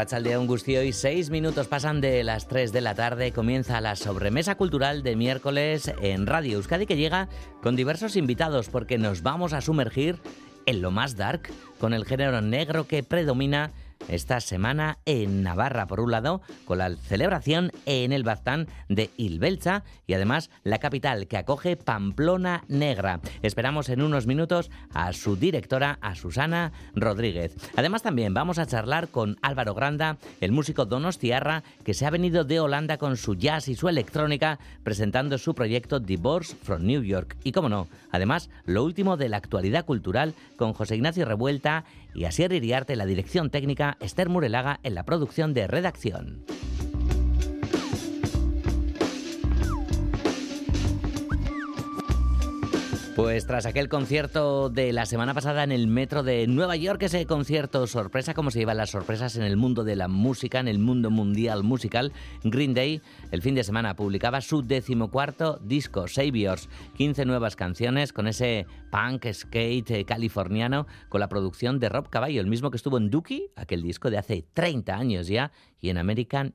Rachaldeón y seis minutos pasan de las 3 de la tarde. Comienza la sobremesa cultural de miércoles en Radio Euskadi que llega con diversos invitados porque nos vamos a sumergir en lo más dark con el género negro que predomina esta semana en Navarra, por un lado, con la celebración en el Baztán de Ilbelcha y además la capital que acoge Pamplona Negra. Esperamos en unos minutos a su directora, a Susana Rodríguez. Además también vamos a charlar con Álvaro Granda, el músico Donostiarra, que se ha venido de Holanda con su jazz y su electrónica, presentando su proyecto Divorce from New York. Y cómo no, además, lo último de la actualidad cultural con José Ignacio Revuelta y Asier Iriarte la dirección técnica, Esther Murelaga en la producción de redacción. Pues tras aquel concierto de la semana pasada en el metro de Nueva York, ese concierto sorpresa, como se llevan las sorpresas en el mundo de la música, en el mundo mundial musical, Green Day el fin de semana publicaba su decimocuarto disco, Saviors, 15 nuevas canciones con ese punk skate californiano, con la producción de Rob Caballo, el mismo que estuvo en Dookie, aquel disco de hace 30 años ya, y en American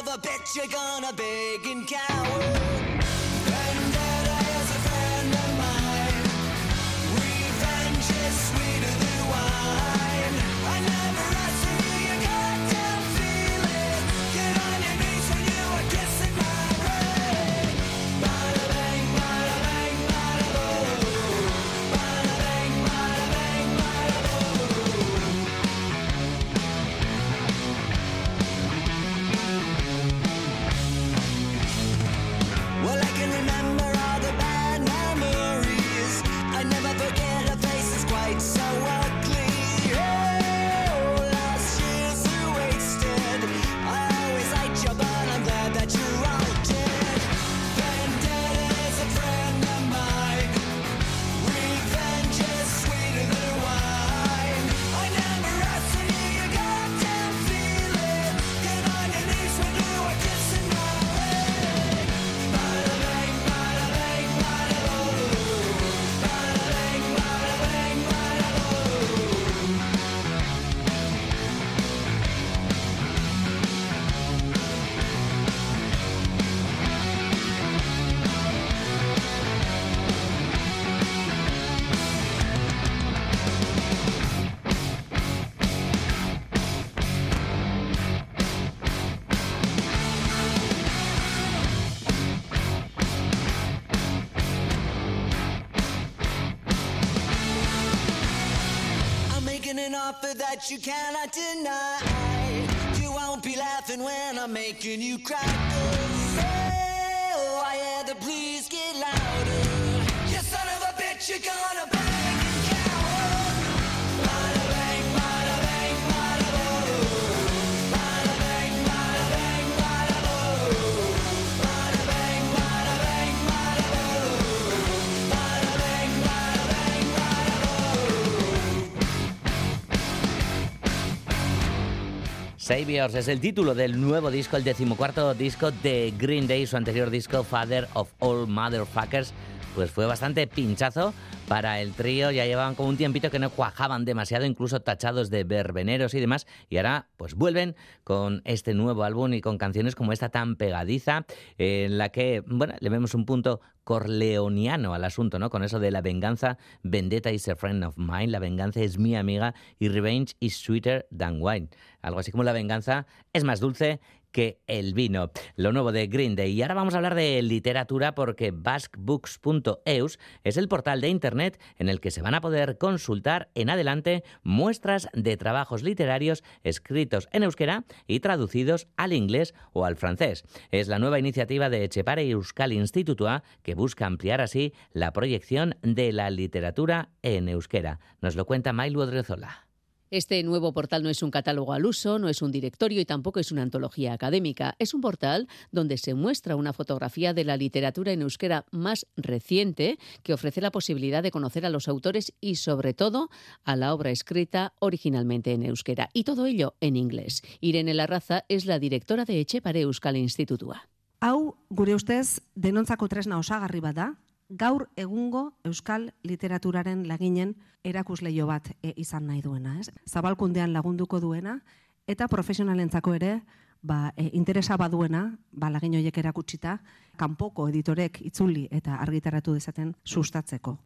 of a bitch, you're gonna beg and cower. That you cannot deny. You won't be laughing when I'm making you cry. Saviors es el título del nuevo disco, el decimocuarto disco de Green Day, su anterior disco Father of All Motherfuckers pues fue bastante pinchazo para el trío. Ya llevaban como un tiempito que no cuajaban demasiado, incluso tachados de verbeneros y demás. Y ahora pues vuelven con este nuevo álbum y con canciones como esta tan pegadiza, en la que, bueno, le vemos un punto corleoniano al asunto, ¿no? Con eso de la venganza, vendetta is a friend of mine, la venganza es mi amiga y revenge is sweeter than wine. Algo así como la venganza es más dulce que el vino. Lo nuevo de Green Day. Y ahora vamos a hablar de literatura porque basquebooks.eus es el portal de Internet en el que se van a poder consultar en adelante muestras de trabajos literarios escritos en euskera y traducidos al inglés o al francés. Es la nueva iniciativa de Echepare Euskal Institutua que busca ampliar así la proyección de la literatura en euskera. Nos lo cuenta Mailu Odrezola. Este nuevo portal no es un catálogo al uso, no es un directorio y tampoco es una antología académica. Es un portal donde se muestra una fotografía de la literatura en euskera más reciente que ofrece la posibilidad de conocer a los autores y sobre todo a la obra escrita originalmente en euskera. Y todo ello en inglés. Irene Larraza es la directora de Echepare Euskal Institutua. Hau, gure ustez, denontzako tresna osagarri gaur egungo euskal literaturaren laginen erakusleio bat e, izan nahi duena, ez? Zabalkundean lagunduko duena eta profesionalentzako ere ba, e, interesa baduena, ba, lagin horiek erakutsita, kanpoko editorek itzuli eta argitaratu dezaten sustatzeko.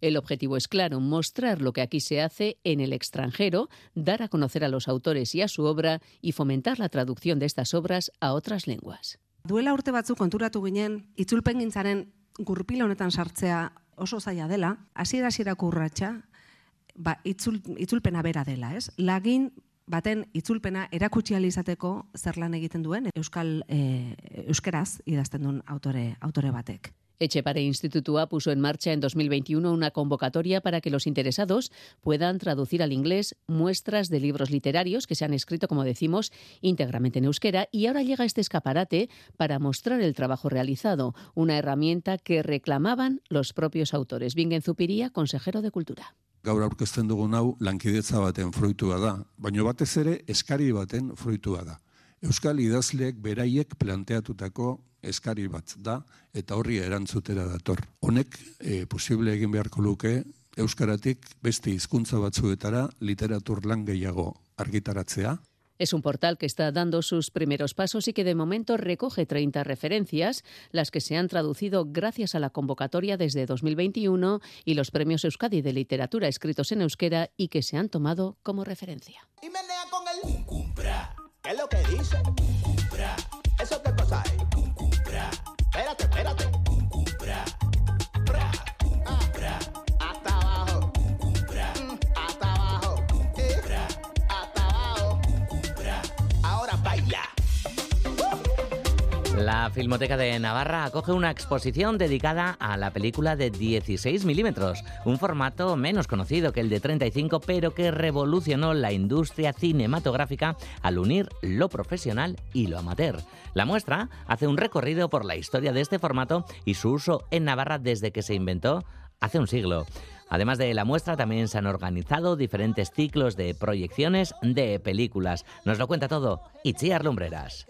El objetivo es claro, mostrar lo que aquí se hace en el extranjero, dar a conocer a los autores y a su obra y fomentar la traducción de estas obras a otras lenguas. Duela urte batzuk konturatu ginen, itzulpengintzaren gurpila honetan sartzea oso zaila dela, hasiera hasierako urratsa, ba, itzul, itzulpena bera dela, ez? Lagin baten itzulpena erakutsi izateko zer lan egiten duen euskal e, euskeraz idazten duen autore autore batek. Echepare Institutua puso en marcha en 2021 una convocatoria para que los interesados puedan traducir al inglés muestras de libros literarios que se han escrito, como decimos, íntegramente en euskera y ahora llega este escaparate para mostrar el trabajo realizado, una herramienta que reclamaban los propios autores. Bingen Zupiría, consejero de Cultura. Euskal idazleek beraiek planteatutako eskari bat da eta horri erantzutera dator. Honek e, posible egin beharko luke euskaratik beste hizkuntza batzuetara literatur lan gehiago argitaratzea. Es un portal que está dando sus primeros pasos y que de momento recoge 30 referencias, las que se han traducido gracias a la convocatoria desde 2021 y los premios Euskadi de literatura escritos en euskera y que se han tomado como referencia. Y menea con el cumpra. ¿Qué es lo que dice? ¿Eso qué cosa es? La Filmoteca de Navarra acoge una exposición dedicada a la película de 16 milímetros, un formato menos conocido que el de 35, pero que revolucionó la industria cinematográfica al unir lo profesional y lo amateur. La muestra hace un recorrido por la historia de este formato y su uso en Navarra desde que se inventó hace un siglo. Además de la muestra, también se han organizado diferentes ciclos de proyecciones de películas. Nos lo cuenta todo Itziar Lumbreras.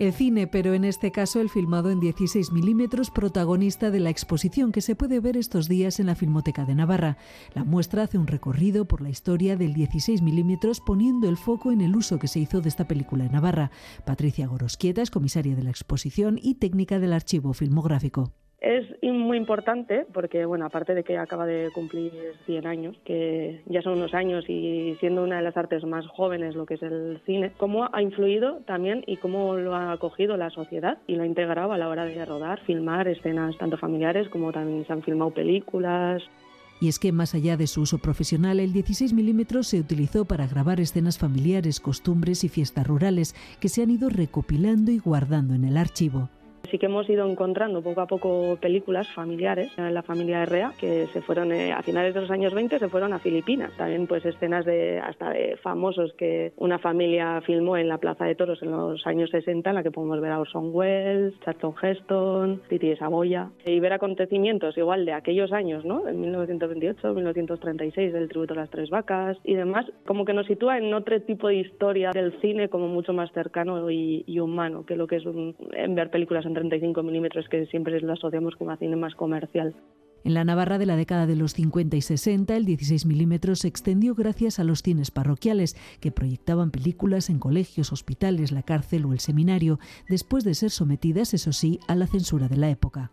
El cine, pero en este caso el filmado en 16 milímetros, protagonista de la exposición que se puede ver estos días en la Filmoteca de Navarra. La muestra hace un recorrido por la historia del 16 milímetros, poniendo el foco en el uso que se hizo de esta película en Navarra. Patricia Gorosquieta es comisaria de la exposición y técnica del archivo filmográfico. Es muy importante porque, bueno, aparte de que acaba de cumplir 100 años, que ya son unos años y siendo una de las artes más jóvenes, lo que es el cine, cómo ha influido también y cómo lo ha acogido la sociedad y lo ha integrado a la hora de rodar, filmar escenas tanto familiares como también se han filmado películas. Y es que más allá de su uso profesional, el 16 milímetros se utilizó para grabar escenas familiares, costumbres y fiestas rurales que se han ido recopilando y guardando en el archivo. Sí que hemos ido encontrando poco a poco películas familiares la familia Herrea que se fueron eh, a finales de los años 20 se fueron a Filipinas. También pues escenas de hasta de famosos que una familia filmó en la Plaza de Toros en los años 60 en la que podemos ver a Orson Welles, Charlton Heston, Titi Saboya y ver acontecimientos igual de aquellos años, ¿no? En 1928, 1936 del tributo a las tres vacas y demás, como que nos sitúa en otro tipo de historia del cine como mucho más cercano y, y humano que lo que es un, en ver películas en 35 milímetros que siempre lo asociamos como a cine más comercial. En la Navarra de la década de los 50 y 60, el 16 milímetros se extendió gracias a los cines parroquiales, que proyectaban películas en colegios, hospitales, la cárcel o el seminario, después de ser sometidas, eso sí, a la censura de la época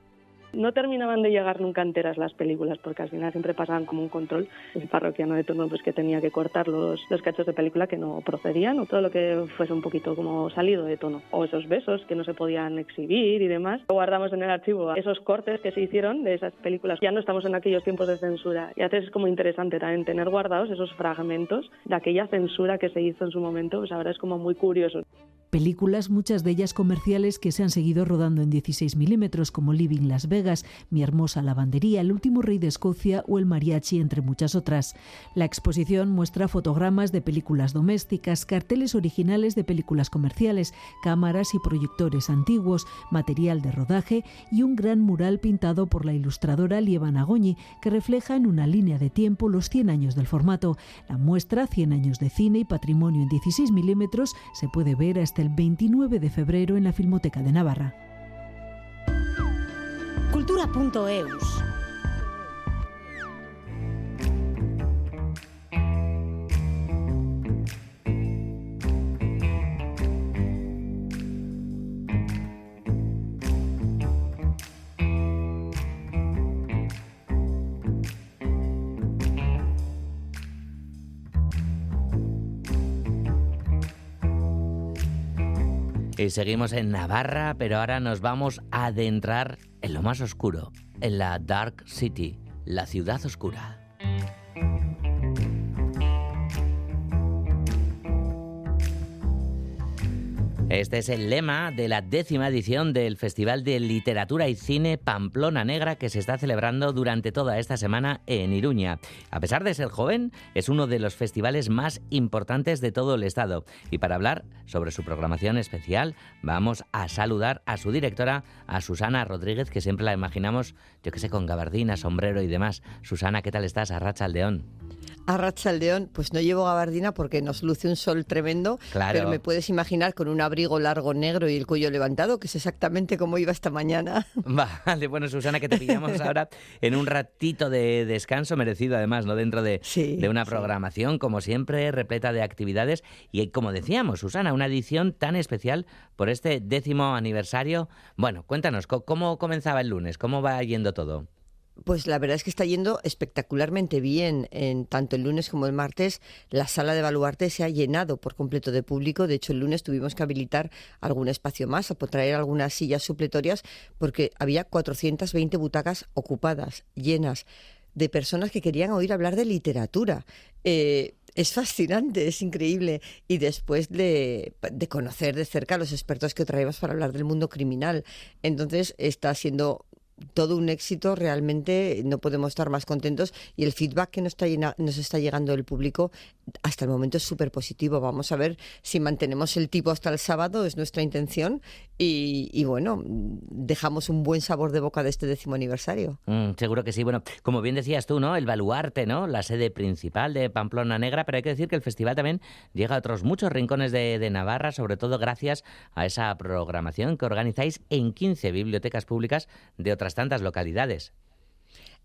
no terminaban de llegar nunca enteras las películas porque al final siempre pasaban como un control el parroquiano de turno pues que tenía que cortar los, los cachos de película que no procedían o todo lo que fuese un poquito como salido de tono. O esos besos que no se podían exhibir y demás. Guardamos en el archivo esos cortes que se hicieron de esas películas. Ya no estamos en aquellos tiempos de censura. Y haces es como interesante también tener guardados esos fragmentos de aquella censura que se hizo en su momento pues ahora es como muy curioso películas, muchas de ellas comerciales que se han seguido rodando en 16 milímetros, como Living Las Vegas, Mi hermosa lavandería, El último rey de Escocia o El mariachi, entre muchas otras. La exposición muestra fotogramas de películas domésticas, carteles originales de películas comerciales, cámaras y proyectores antiguos, material de rodaje y un gran mural pintado por la ilustradora Lieva Nagogni, que refleja en una línea de tiempo los 100 años del formato. La muestra 100 años de cine y patrimonio en 16 milímetros se puede ver hasta el 29 de febrero en la Filmoteca de Navarra. Cultura.eus Y seguimos en Navarra, pero ahora nos vamos a adentrar en lo más oscuro, en la Dark City, la ciudad oscura. Este es el lema de la décima edición del Festival de Literatura y Cine Pamplona Negra que se está celebrando durante toda esta semana en Iruña. A pesar de ser joven, es uno de los festivales más importantes de todo el estado. Y para hablar sobre su programación especial, vamos a saludar a su directora, a Susana Rodríguez, que siempre la imaginamos, yo que sé, con gabardina, sombrero y demás. Susana, ¿qué tal estás? Arracha Aldeón. A León, pues no llevo gabardina porque nos luce un sol tremendo, pero me puedes imaginar con un abrigo largo negro y el cuello levantado, que es exactamente como iba esta mañana. Vale, bueno, Susana, que te pillamos ahora en un ratito de descanso merecido, además, ¿no? Dentro de, de una programación, como siempre, repleta de actividades. Y como decíamos, Susana, una edición tan especial por este décimo aniversario. Bueno, cuéntanos, ¿cómo comenzaba el lunes? ¿Cómo va yendo todo? Pues la verdad es que está yendo espectacularmente bien. En tanto el lunes como el martes, la sala de Baluarte se ha llenado por completo de público. De hecho, el lunes tuvimos que habilitar algún espacio más, o traer algunas sillas supletorias, porque había 420 butacas ocupadas, llenas, de personas que querían oír hablar de literatura. Eh, es fascinante, es increíble. Y después de, de, conocer de cerca a los expertos que traemos para hablar del mundo criminal. Entonces está siendo todo un éxito, realmente no podemos estar más contentos y el feedback que nos está, nos está llegando del público hasta el momento es súper positivo. Vamos a ver si mantenemos el tipo hasta el sábado, es nuestra intención y, bueno, dejamos un buen sabor de boca de este décimo aniversario. Mm, seguro que sí. Bueno, como bien decías tú, ¿no? El baluarte, ¿no? La sede principal de Pamplona Negra, pero hay que decir que el festival también llega a otros muchos rincones de, de Navarra, sobre todo gracias a esa programación que organizáis en 15 bibliotecas públicas de otras tantas localidades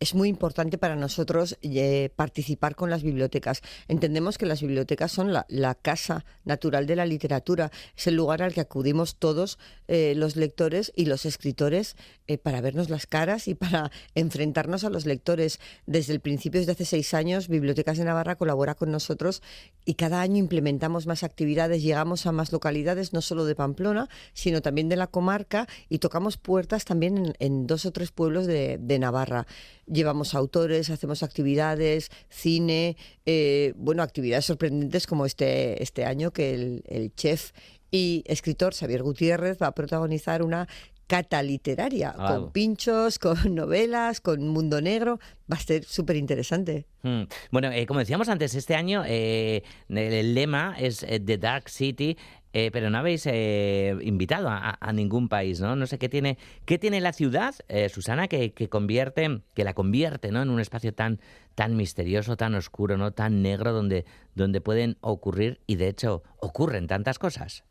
es muy importante para nosotros eh, participar con las bibliotecas. Entendemos que las bibliotecas son la, casa natural de la literatura, es el lugar al que acudimos todos eh, los lectores y los escritores eh, para vernos las caras y para enfrentarnos a los lectores. Desde el principio, desde hace seis años, Bibliotecas de Navarra colabora con nosotros y cada año implementamos más actividades, llegamos a más localidades, no solo de Pamplona, sino también de la comarca y tocamos puertas también en, dos o tres pueblos de, de Navarra llevamos autores, hacemos actividades, cine, eh, bueno, actividades sorprendentes como este, este año que el, el chef y escritor Xavier Gutiérrez va a protagonizar una cata literaria, Wow. con pinchos, con novelas, con mundo negro. Va a ser súper interesante. Mm. Bueno, eh, como decíamos antes, este año eh, el, el lema es eh, The Dark City, eh, pero no habéis eh, invitado a, ningún país, ¿no? No sé qué tiene, qué tiene la ciudad, eh, Susana, que, que convierte, que la convierte, ¿no? En un espacio tan, tan misterioso, tan oscuro, ¿no? Tan negro, donde, donde pueden ocurrir y de hecho ocurren tantas cosas.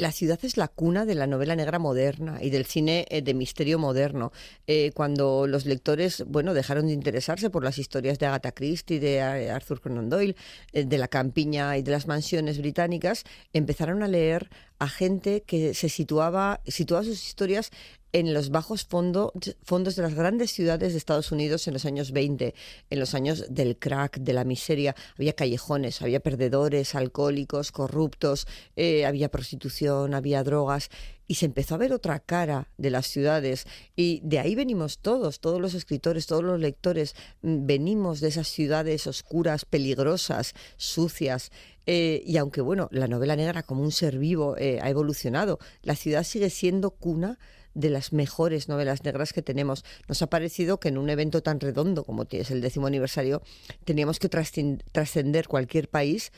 La ciudad es la cuna de la novela negra moderna y del cine eh, de misterio moderno. Eh, cuando los lectores, bueno, dejaron de interesarse por las historias de Agatha Christie, de eh, Arthur Conan Doyle, de la campiña y de las mansiones británicas, empezaron a leer a gente que se situaba, situaba sus historias en los bajos fondo- fondos de las grandes ciudades de Estados Unidos en los años 20, en los años del crack, de la miseria. Había callejones, había perdedores, alcohólicos, corruptos, eh, había prostitución, había drogas. Y se empezó a ver otra cara de las ciudades. Y de ahí venimos todos, todos los escritores, todos los lectores. mm, Venimos de esas ciudades oscuras, peligrosas, sucias. Eh, y aunque, bueno, la novela negra como un ser vivo eh, ha evolucionado, la ciudad sigue siendo cuna de las mejores novelas negras que tenemos. Nos ha parecido que en un evento tan redondo como es el décimo aniversario, teníamos que trascen- trascender cualquier país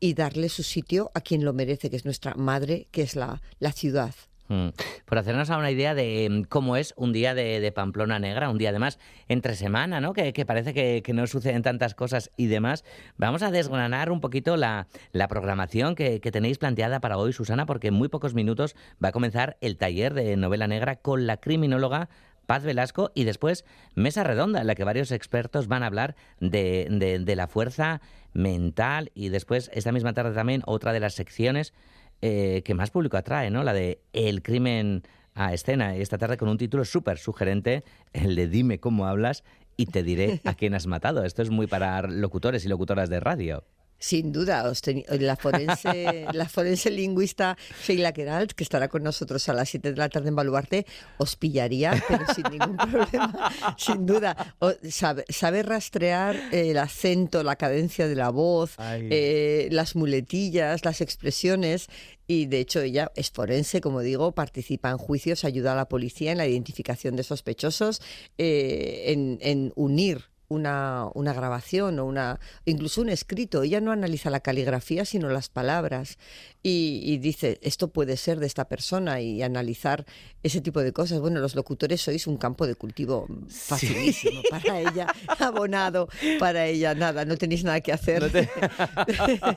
y darle su sitio a quien lo merece, que es nuestra madre, que es la ciudad. Mm. Por hacernos a una idea de mm, cómo es un día de, Pamplona Negra, un día además entre semana, ¿no? Que, que parece que, que no suceden tantas cosas y demás. Vamos a desgranar un poquito la, la programación que, que tenéis planteada para hoy, Susana, porque en muy pocos minutos va a comenzar el taller de novela negra con la criminóloga Paz Velasco y después mesa redonda en la que varios expertos van a hablar de, de- de la fuerza mental y después esta misma tarde también otra de las secciones eh, que más público atrae, ¿no? La de El crimen a escena. Esta tarde con un título súper sugerente, el de Dime cómo hablas y te diré a quién has matado. Esto es muy para locutores y locutoras de radio. Sin duda, os teni- la, forense, la forense lingüista Sheila Keralt, que estará con nosotros a las 7 de la tarde en Baluarte, os pillaría, pero sin ningún problema, sin duda. O- sabe, sabe rastrear eh, el acento, la cadencia de la voz, eh, las muletillas, las expresiones. Y de hecho ella es forense, como digo, participa en juicios, ayuda a la policía en la identificación de sospechosos, eh, en, en unir una, una grabación o una incluso un escrito. Ella no analiza la caligrafía, sino las palabras. Y, y dice, esto puede ser de esta persona y analizar ese tipo de cosas. Bueno, los locutores sois un campo de cultivo facilísimo para ella, abonado para ella, nada, no tenéis nada que hacer. No te-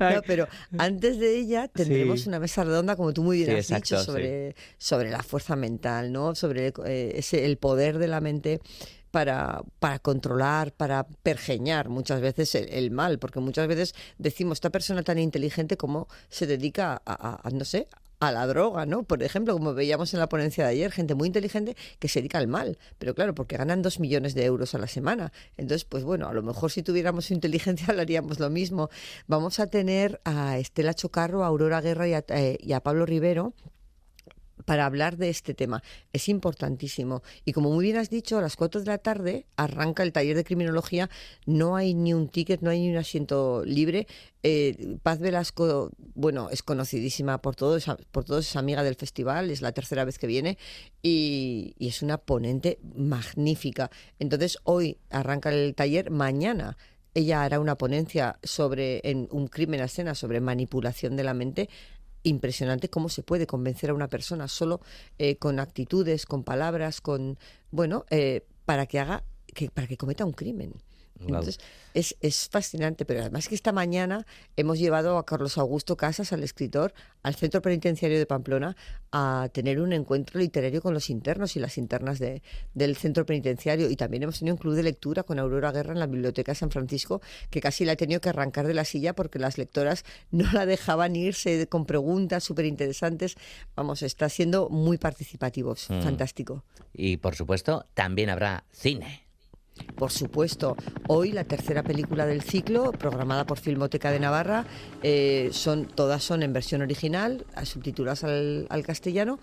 No, pero antes de ella tendremos Sí. una mesa redonda, como tú muy bien Sí, has exacto, dicho, sobre, sobre la fuerza mental, ¿no? Sobre eh, ese, el poder de la mente para, para controlar, para pergeñar muchas veces el, el mal, porque muchas veces decimos, esta persona tan inteligente como se dedica a, no sé, a la droga, ¿no? Por ejemplo, como veíamos en la ponencia de ayer, gente muy inteligente que se dedica al mal, pero claro, porque ganan dos millones de euros a la semana. Entonces, pues bueno, a lo mejor si tuviéramos su inteligencia hablaríamos lo mismo. Vamos a tener a Estela Chocarro, a Aurora Guerra y a, eh, y a Pablo Rivero para hablar de este tema. Es importantísimo. Y como muy bien has dicho, a las 4 de la tarde arranca el taller de criminología. No hay ni un ticket, no hay ni un asiento libre. Eh, Paz Velasco, bueno, es conocidísima por todos, por todos, es amiga del festival, es la tercera vez que viene y, y es una ponente magnífica. Entonces, hoy arranca el taller, mañana ella hará una ponencia sobre en un crimen a escena sobre manipulación de la mente impresionante cómo se puede convencer a una persona solo eh, con actitudes, con palabras, con bueno, eh, para que haga que para que cometa un crimen. Entonces, es, es fascinante, pero además que esta mañana hemos llevado a Carlos Augusto Casas, al escritor, al Centro Penitenciario de Pamplona a tener un encuentro literario con los internos y las internas de, del Centro Penitenciario. Y también hemos tenido un club de lectura con Aurora Guerra en la Biblioteca de San Francisco, que casi la ha tenido que arrancar de la silla porque las lectoras no la dejaban irse con preguntas súper interesantes. Vamos, está siendo muy participativo, es Mm. fantástico. Y por supuesto, también habrá cine. Por supuesto, hoy la tercera película del ciclo, programada por Filmoteca de Navarra, eh, son, todas son en versión original, subtituladas al, al castellano,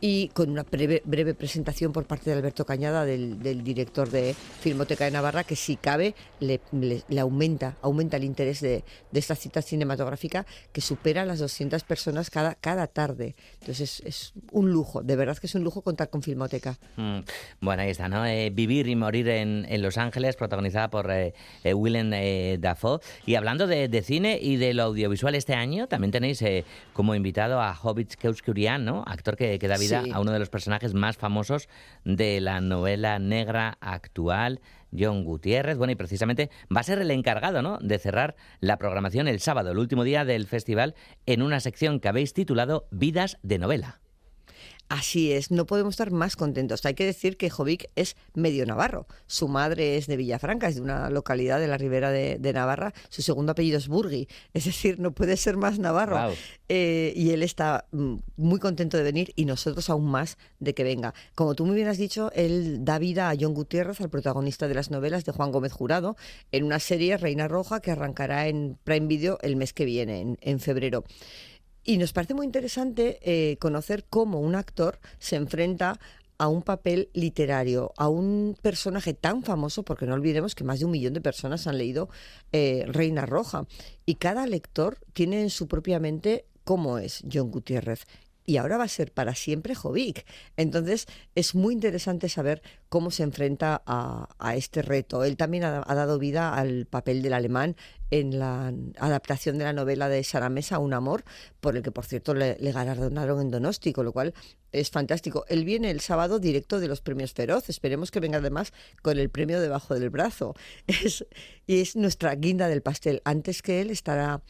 y con una breve, breve presentación por parte de Alberto Cañada, del, del director de Filmoteca de Navarra, que si cabe le, le- le aumenta, aumenta el interés de, de esta cita cinematográfica que supera las 200 personas cada, cada tarde. Entonces es, es un lujo, de verdad que es un lujo contar con Filmoteca. Mm, Bueno, ahí está, ¿no? Eh, Vivir y morir en, en Los Ángeles, protagonizada por eh, eh, Willem eh, Dafoe. Y hablando de, de cine y de lo audiovisual este año, también tenéis eh, como invitado a Hobbit Keuskurian, ¿no? Actor que, que da vida Sí. a uno de los personajes más famosos de la novela negra actual. John Gutiérrez, bueno, y precisamente va a ser el encargado, ¿no?, de cerrar la programación el sábado, el último día del festival, en una sección que habéis titulado Vidas de novela. Así es, no podemos estar más contentos. Hay que decir que Jovic es medio navarro. Su madre es de Villafranca, es de una localidad de la ribera de, de Navarra. Su segundo apellido es Burgui, es decir, no puede ser más navarro. Eh, y él está mm, muy contento de venir y nosotros aún más de que venga. Como tú muy bien has dicho, él da vida a John Gutiérrez, al protagonista de las novelas de Juan Gómez Jurado, en una serie Reina Roja que arrancará en Prime Video el mes que viene, en, en febrero. Y nos parece muy interesante eh, conocer cómo un actor se enfrenta a un papel literario, a un personaje tan famoso, porque no olvidemos que más de un millón de personas han leído eh, Reina Roja. Y cada lector tiene en su propia mente cómo es John Gutiérrez. Y ahora va a ser para siempre Jovic. Entonces es muy interesante saber cómo se enfrenta a, este reto. Él también ha, dado vida al papel del alemán en la adaptación de la novela de Sara Mesa, Un amor, por el que, por cierto, le, galardonaron en Donosti, lo cual es fantástico. Él viene el sábado directo de los premios Feroz. Esperemos que venga además con el premio debajo del brazo. Es, y es nuestra guinda del pastel. Antes que él estará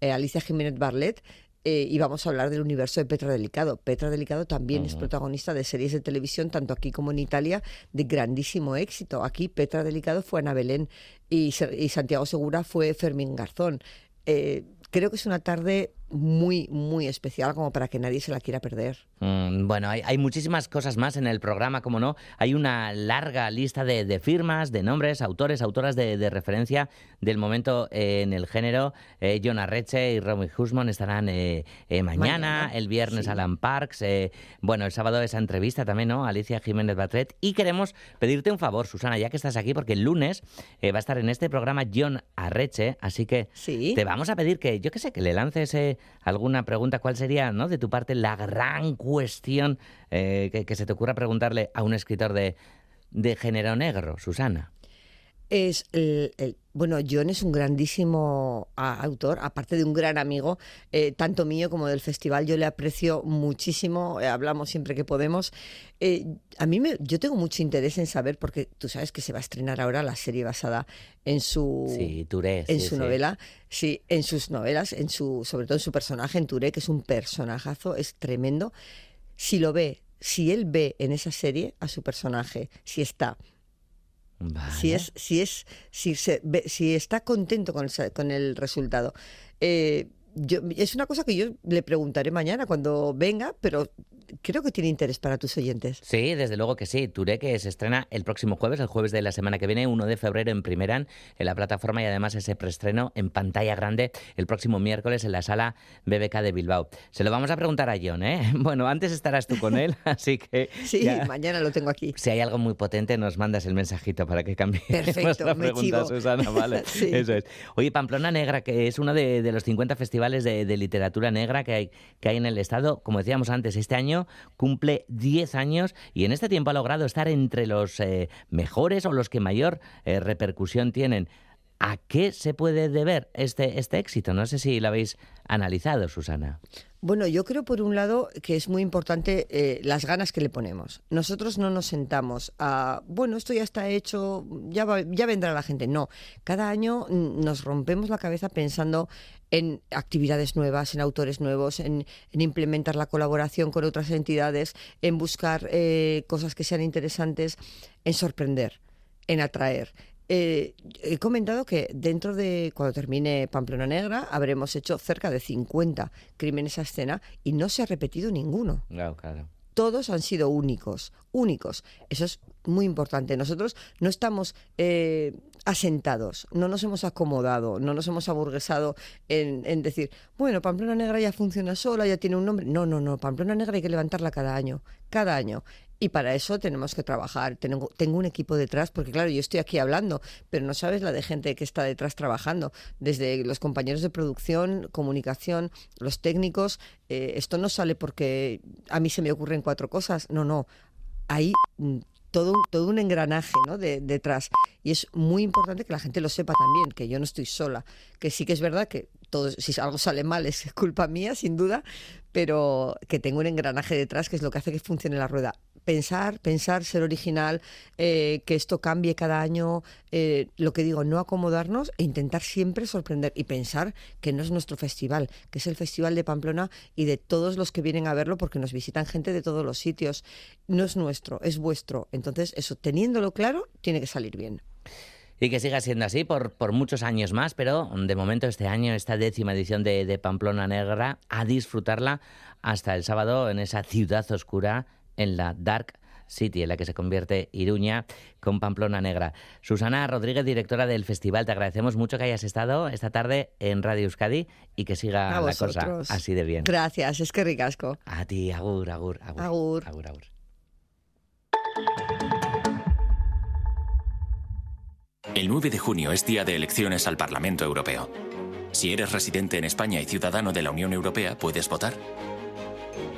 eh, Alicia Jiménez Barlet. Eh, y vamos a hablar del universo de Petra Delicado. Petra Delicado también es protagonista de series de televisión, tanto aquí como en Italia, de grandísimo éxito. Aquí Petra Delicado fue Ana Belén y, Santiago Segura fue Fermín Garzón. Eh, creo que es una tarde muy, muy especial como para que nadie se la quiera perder. Mm, Bueno, hay, hay muchísimas cosas más en el programa, como no. Hay una larga lista de, de firmas, de nombres, autores, autoras de, de referencia del momento eh, en el género. Eh, John Arreche y Romy Husman estarán eh, eh, mañana, Mañana, el viernes sí. Alan Parks. bueno, el sábado esa entrevista también, ¿no? Alicia Jiménez Batret. Y queremos pedirte un favor, Susana, ya que estás aquí, porque el lunes va a estar en este programa John Arreche, así que Sí. te vamos a pedir que, yo qué sé, que le lances alguna pregunta. ¿Cuál sería, no, de tu parte, la gran cuestión eh, que, que se te ocurra preguntarle a un escritor de, de género negro, Susana? Es el, el- bueno, John es un grandísimo autor, aparte de un gran amigo, eh, tanto mío como del festival. Yo le aprecio muchísimo, eh, hablamos siempre que podemos. Eh, a mí me, yo tengo mucho interés en saber, porque tú sabes que se va a estrenar ahora la serie basada en su Sí, Touré. en sí, su sí. novela, sí, en sus novelas, en su, sobre todo en su personaje, en Touré, que es un personajazo, es tremendo. Si lo ve, si él ve en esa serie a su personaje, si está Si es si es si se si está contento con, esa- con el resultado. Eh, yo, es una cosa que yo le preguntaré mañana cuando venga pero creo que tiene interés para tus oyentes Sí, desde luego que sí. Touré que se estrena el próximo jueves, el jueves de la semana que viene, 1 de febrero en Primeran, en la plataforma y además ese preestreno en pantalla grande el próximo miércoles en la sala BBK de Bilbao. Se lo vamos a preguntar a John, ¿eh? Bueno, antes estarás tú con él, así que sí ya- mañana lo tengo aquí si hay algo muy potente nos mandas el mensajito para que cambie Perfecto, la me pregunta, chivo. Susana, vale. Sí. Eso es. Oye, Pamplona Negra, que es uno de, de los 50 festivales de, literatura negra que hay, que hay en el Estado, como decíamos antes, este año cumple 10 años y en este tiempo ha logrado estar entre los eh, mejores o los que mayor eh, repercusión tienen. ¿A qué se puede deber este, este éxito? No sé si lo habéis analizado, Susana. Bueno, yo creo por un lado que es muy importante eh, las ganas que le ponemos. Nosotros no nos sentamos a, bueno, esto ya está hecho, ya vendrá la gente. No, cada año mm, nos rompemos la cabeza pensando en actividades nuevas, en autores nuevos, en, en implementar la colaboración con otras entidades, en buscar eh, cosas que sean interesantes, en sorprender, en atraer. Eh, he comentado que dentro de cuando termine Pamplona Negra habremos hecho cerca de 50 crímenes a escena y no se ha repetido ninguno. Claro, claro. Todos han sido únicos, únicos. Eso es muy importante. Nosotros no estamos eh, asentados, no nos hemos acomodado, no nos hemos aburguesado en, decir, bueno, Pamplona Negra ya funciona sola, ya tiene un nombre. No, no, no, Pamplona Negra hay que levantarla cada año, cada año. Y para eso tenemos que trabajar. Tengo, tengo, un equipo detrás, porque claro, yo estoy aquí hablando, pero no sabes la de gente que está detrás trabajando, desde los compañeros de producción, comunicación, los técnicos. Eh, esto no sale porque a mí se me ocurren cuatro cosas. No, no. Hay todo, todo un engranaje ¿no? de, detrás. Y es muy importante que la gente lo sepa también, que yo no estoy sola. Que sí que es verdad que todo, si algo sale mal es culpa mía, sin duda, pero que tengo un engranaje detrás que es lo que hace que funcione la rueda pensar, pensar, ser original, eh, que esto cambie cada año, eh, lo que digo, no acomodarnos e intentar siempre sorprender y pensar que no es nuestro festival, que es el Festival de Pamplona y de todos los que vienen a verlo porque nos visitan gente de todos los sitios. No es nuestro, es vuestro. Entonces, eso, teniéndolo claro, tiene que salir bien y que siga siendo así por, por muchos años más, pero de momento este año, esta décima edición de, de, Pamplona Negra, a disfrutarla hasta el sábado en esa ciudad oscura en la Dark City, en la que se convierte Iruña con Pamplona Negra. Susana Rodríguez, directora del festival, te agradecemos mucho que hayas estado esta tarde en Radio Euskadi y que siga la cosa así de bien. Gracias, es que ricasco. A ti, agur, agur, agur. Agur. agur, agur. El 9 de junio es día de elecciones al Parlamento Europeo. Si eres residente en España y ciudadano de la Unión Europea, puedes votar.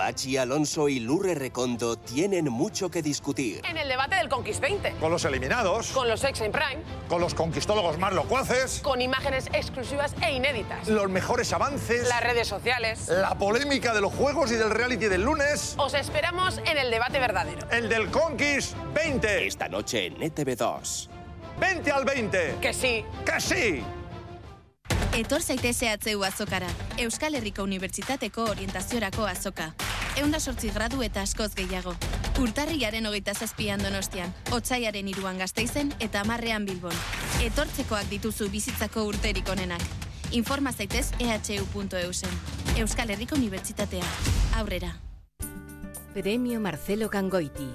Pachi Alonso y Lurre Recondo tienen mucho que discutir. En el debate del Conquist 20. Con los eliminados. Con los ex en Prime. Con los conquistólogos más locuaces. Con imágenes exclusivas e inéditas. Los mejores avances. Las redes sociales. La polémica de los juegos y del reality del lunes. Os esperamos en el debate verdadero. El del Conquist 20. Esta noche en ETV2. 20 al 20. Que sí. Que sí. Etor zaiteze atzeu azokara. Euskal Herriko Unibertsitateko orientaziorako azoka. Eunda sortzi gradu eta askoz gehiago. Urtarriaren hogeita zazpian donostian, otsaiaren iruan gazteizen eta amarrean bilbon. Etortzekoak dituzu bizitzako urterik onenak. Informa zaitez ehu.eusen. Euskal Herriko Unibertsitatea. Aurrera. Premio Marcelo Gangoiti.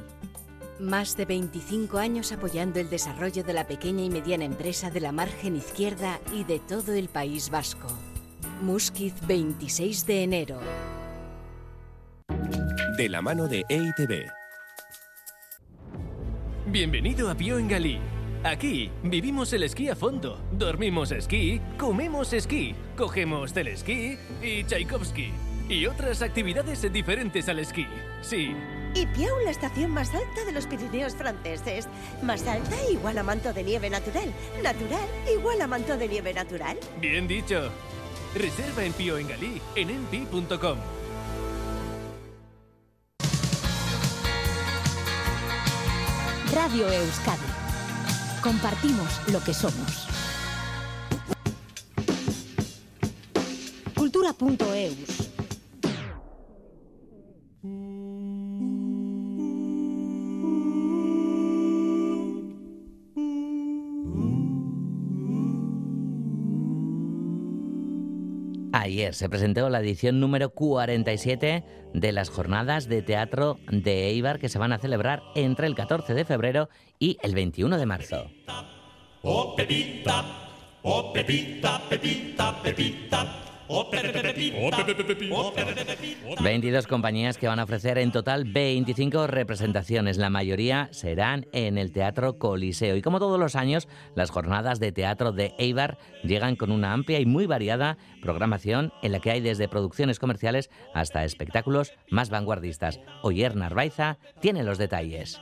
Más de 25 años apoyando el desarrollo de la pequeña y mediana empresa de la margen izquierda y de todo el País Vasco. Musquiz 26 de enero. De la mano de EITB. Bienvenido a Pio en Galí. Aquí vivimos el esquí a fondo, dormimos esquí, comemos esquí, cogemos del esquí y Tchaikovsky. Y otras actividades diferentes al esquí. Sí, y Piau, la estación más alta de los Pirineos franceses. Más alta igual a manto de nieve natural. Natural igual a manto de nieve natural. Bien dicho. Reserva en Pío en Galí en enpi.com. Radio Euskadi. Compartimos lo que somos. Cultura.eus Ayer se presentó la edición número 47 de las jornadas de teatro de Eibar que se van a celebrar entre el 14 de febrero y el 21 de marzo. Oh, oh. 22 compañías que van a ofrecer en total 25 representaciones. La mayoría serán en el Teatro Coliseo. Y como todos los años, las jornadas de teatro de Eibar llegan con una amplia y muy variada programación en la que hay desde producciones comerciales hasta espectáculos más vanguardistas. Oyer Narvaiza tiene los detalles.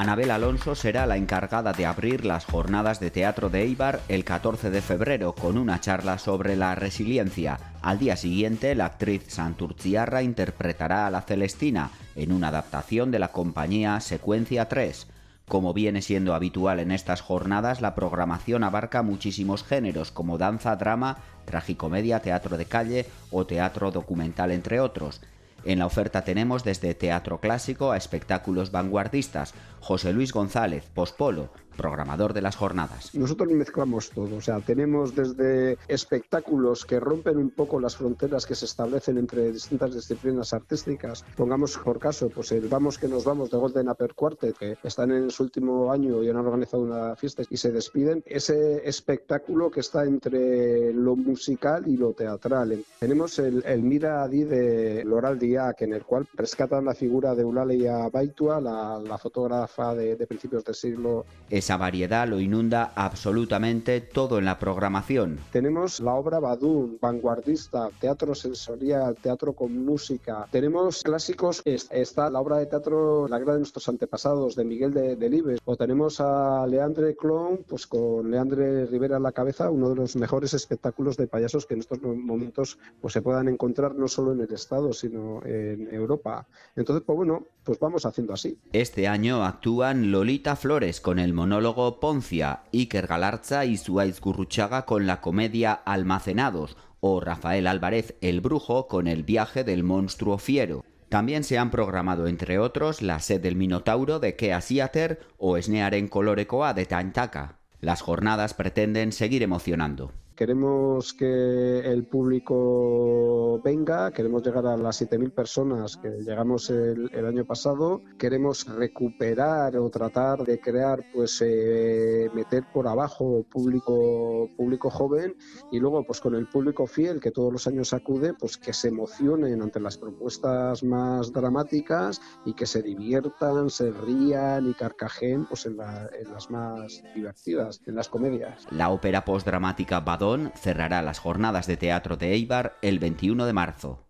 Anabel Alonso será la encargada de abrir las jornadas de teatro de Eibar el 14 de febrero con una charla sobre la resiliencia. Al día siguiente, la actriz Santurciarra interpretará a la Celestina en una adaptación de la compañía Secuencia 3. Como viene siendo habitual en estas jornadas, la programación abarca muchísimos géneros como danza, drama, tragicomedia, teatro de calle o teatro documental, entre otros. En la oferta tenemos desde teatro clásico a espectáculos vanguardistas. José Luis González, Pospolo, programador de las jornadas. Nosotros mezclamos todo, o sea, tenemos desde espectáculos que rompen un poco las fronteras que se establecen entre distintas disciplinas artísticas. Pongamos por caso, pues el Vamos que nos vamos de Golden Upper Quartet, que están en su último año y han organizado una fiesta y se despiden. Ese espectáculo que está entre lo musical y lo teatral. Tenemos el, el Mira Adi de Loral Diac, en el cual rescatan la figura de Eulalia Baitua, la, la fotógrafa de, de principios del siglo esa variedad lo inunda absolutamente todo en la programación. Tenemos la obra Badún, vanguardista, teatro sensorial, teatro con música. Tenemos clásicos, está la obra de teatro La Guerra de nuestros antepasados de Miguel de Delibes. O tenemos a Leandre Clon, pues con Leandre Rivera a la cabeza, uno de los mejores espectáculos de payasos que en estos momentos pues, se puedan encontrar no solo en el Estado, sino en Europa. Entonces, pues bueno, pues vamos haciendo así. Este año actúan Lolita Flores con el monólogo Poncia, Iker Galarza y Suárez Gurruchaga con la comedia Almacenados, o Rafael Álvarez el Brujo con el viaje del monstruo fiero. También se han programado, entre otros, La sed del Minotauro de Kea Siater o Esnearen Colorecoa de Tantaka. Las jornadas pretenden seguir emocionando. Queremos que el público venga, queremos llegar a las 7.000 personas que llegamos el, el, año pasado, queremos recuperar o tratar de crear, pues eh, meter por abajo público, público joven y luego pues con el público fiel que todos los años acude, pues que se emocionen ante las propuestas más dramáticas y que se diviertan, se rían y carcajen pues en, la, en las más divertidas, en las comedias. La ópera postdramática Badó cerrará las jornadas de teatro de Eibar el 21 de marzo.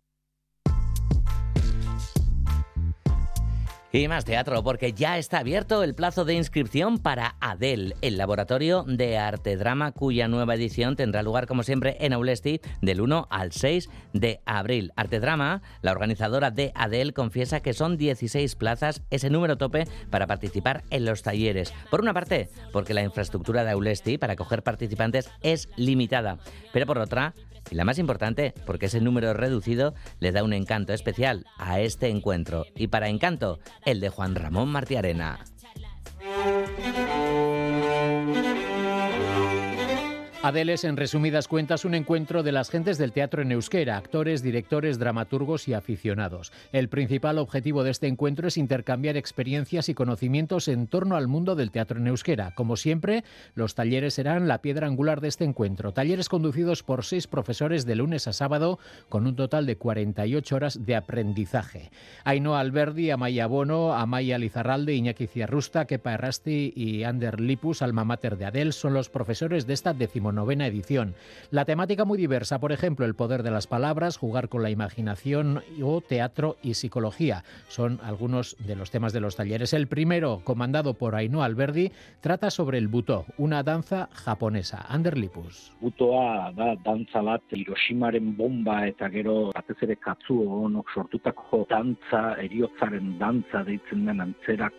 Y más teatro, porque ya está abierto el plazo de inscripción para ADEL, el laboratorio de arte drama, cuya nueva edición tendrá lugar, como siempre, en Aulesti del 1 al 6 de abril. Arte Drama, la organizadora de ADEL, confiesa que son 16 plazas, ese número tope para participar en los talleres. Por una parte, porque la infraestructura de Aulesti para acoger participantes es limitada, pero por otra, y la más importante, porque ese número reducido le da un encanto especial a este encuentro. Y para encanto, el de Juan Ramón Martiarena. Adeles, en resumidas cuentas, un encuentro de las gentes del teatro en euskera, actores, directores, dramaturgos y aficionados. El principal objetivo de este encuentro es intercambiar experiencias y conocimientos en torno al mundo del teatro en euskera. Como siempre, los talleres serán la piedra angular de este encuentro. Talleres conducidos por seis profesores de lunes a sábado, con un total de 48 horas de aprendizaje. Ainhoa Alberdi, Amaya Bono, Amaya Lizarralde, Iñaki Ciarrusta, Kepa Errasti y Ander Lipus, alma mater de Adel, son los profesores de esta décimo novena edición. La temática muy diversa, por ejemplo, el poder de las palabras, jugar con la imaginación o teatro y psicología. Son algunos de los temas de los talleres. El primero, comandado por Ainhoa Alberdi, trata sobre el buto, una danza japonesa. Ander Lipus. Butoa da dantza bat Hiroshimaren bomba eta gero batez ere katsuo onok sortutako dantza, eriotzaren dantza deitzen den antzerak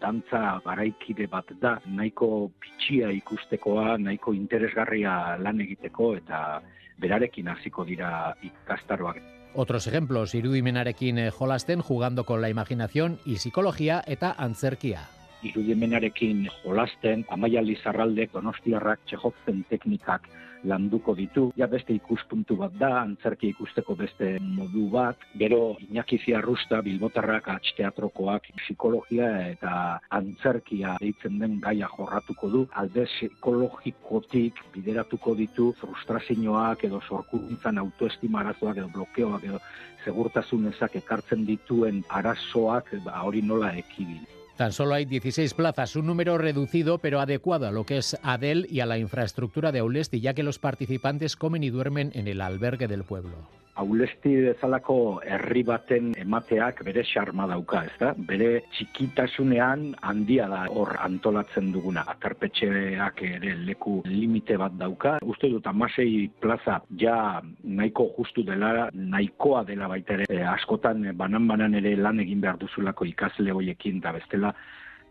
dantza garaikide bat da, nahiko bitxia ikustekoa, nahiko interesgarria lan egiteko eta berarekin hasiko dira ikastaroak. Otros ejemplos, irudimenarekin jolasten jugando con la imaginación y psicología eta antzerkia. Irudimenarekin jolasten, amaia lizarralde, donostiarrak, txehotzen teknikak landuko ditu. Ja beste ikuspuntu bat da, antzerki ikusteko beste modu bat. Gero Iñaki Ziarrusta, Bilbotarrak, teatrokoak psikologia eta antzerkia deitzen den gaia jorratuko du. Alde psikologikotik bideratuko ditu frustrazioak edo sorkuntzan autoestima arazoak edo blokeoak edo segurtasun ezak ekartzen dituen arazoak ba, hori nola ekibin. Tan solo hay 16 plazas, un número reducido pero adecuado a lo que es Adel y a la infraestructura de Aulesti, ya que los participantes comen y duermen en el albergue del pueblo. Aulesti bezalako herri baten emateak bere xarma dauka, ez da? Bere txikitasunean handia da hor antolatzen duguna. Atarpetxeak ere leku limite bat dauka. Uste dut amasei plaza ja nahiko justu dela, nahikoa dela baita ere. E, askotan banan-banan ere lan egin behar duzulako ikasle hoiekin da bestela